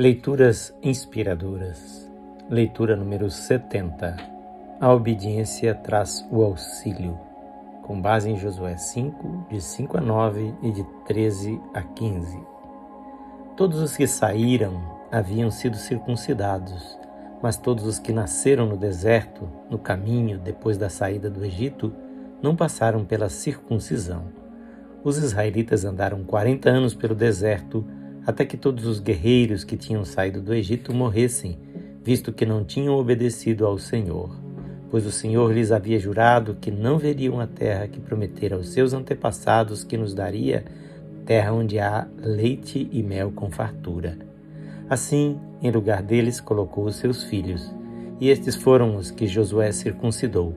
Leituras inspiradoras. Leitura número 70. A obediência traz o auxílio. Com base em Josué 5, de 5 a 9 e de 13 a 15. Todos os que saíram haviam sido circuncidados, mas todos os que nasceram no deserto, no caminho depois da saída do Egito, não passaram pela circuncisão. Os israelitas andaram 40 anos pelo deserto até que todos os guerreiros que tinham saído do Egito morressem, visto que não tinham obedecido ao Senhor. Pois o Senhor lhes havia jurado que não veriam a terra que prometera aos seus antepassados que nos daria, terra onde há leite e mel com fartura. Assim, em lugar deles, colocou os seus filhos, e estes foram os que Josué circuncidou.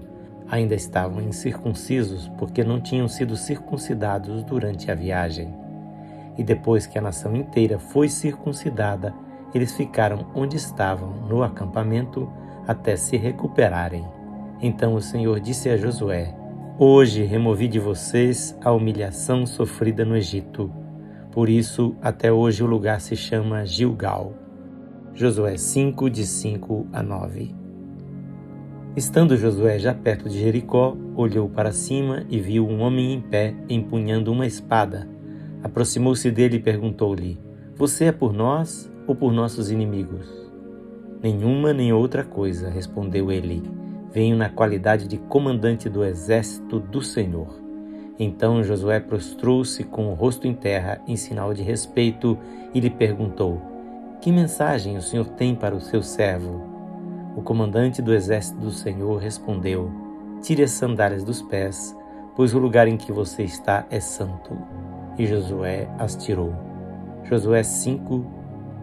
Ainda estavam incircuncisos, porque não tinham sido circuncidados durante a viagem. E depois que a nação inteira foi circuncidada, eles ficaram onde estavam, no acampamento, até se recuperarem. Então o Senhor disse a Josué: Hoje removi de vocês a humilhação sofrida no Egito. Por isso, até hoje o lugar se chama Gilgal. Josué 5, de 5 a 9. Estando Josué já perto de Jericó, olhou para cima e viu um homem em pé empunhando uma espada. Aproximou-se dele e perguntou-lhe: Você é por nós ou por nossos inimigos? Nenhuma nem outra coisa, respondeu ele. Venho na qualidade de comandante do exército do Senhor. Então Josué prostrou-se com o rosto em terra em sinal de respeito e lhe perguntou: Que mensagem o Senhor tem para o seu servo? O comandante do exército do Senhor respondeu: Tire as sandálias dos pés, pois o lugar em que você está é santo e Josué as tirou. Josué 5,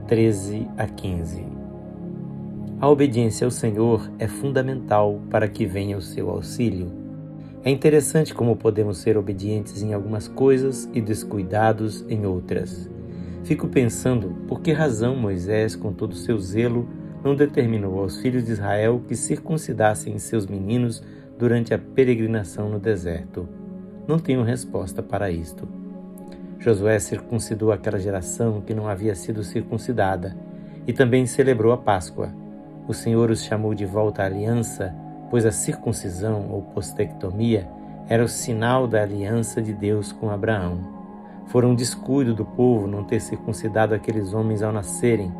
13 a 15. A obediência ao Senhor é fundamental para que venha o seu auxílio. É interessante como podemos ser obedientes em algumas coisas e descuidados em outras. Fico pensando por que razão Moisés, com todo o seu zelo, não determinou aos filhos de Israel que circuncidassem seus meninos durante a peregrinação no deserto. Não tenho resposta para isto. Josué circuncidou aquela geração que não havia sido circuncidada e também celebrou a Páscoa. O Senhor os chamou de volta à aliança, pois a circuncisão ou postectomia era o sinal da aliança de Deus com Abraão. Fora um descuido do povo não ter circuncidado aqueles homens ao nascerem.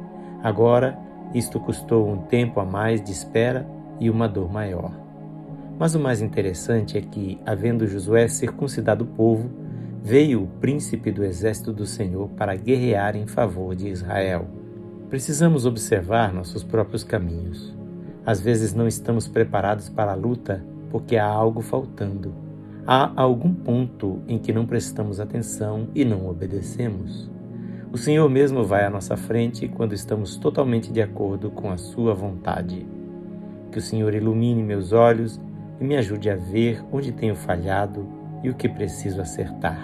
Agora, isto custou um tempo a mais de espera e uma dor maior. Mas o mais interessante é que, havendo Josué circuncidado o povo, veio o príncipe do exército do Senhor para guerrear em favor de Israel. Precisamos observar nossos próprios caminhos. Às vezes não estamos preparados para a luta porque há algo faltando. Há algum ponto em que não prestamos atenção e não obedecemos. O Senhor mesmo vai à nossa frente quando estamos totalmente de acordo com a Sua vontade. Que o Senhor ilumine meus olhos e me ajude a ver onde tenho falhado e o que preciso acertar.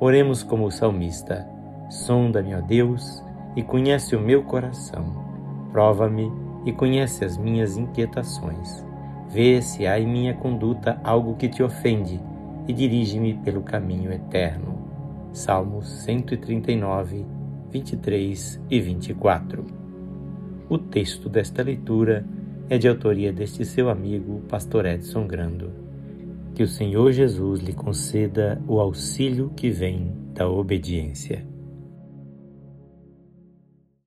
Oremos como o salmista: Sonda-me, ó Deus, e conhece o meu coração. Prova-me e conhece as minhas inquietações. Vê se há em minha conduta algo que te ofende e dirige-me pelo caminho eterno. Salmos 139, 23 e 24. O texto desta leitura é de autoria deste seu amigo, Pastor Edson Grando. Que o Senhor Jesus lhe conceda o auxílio que vem da obediência.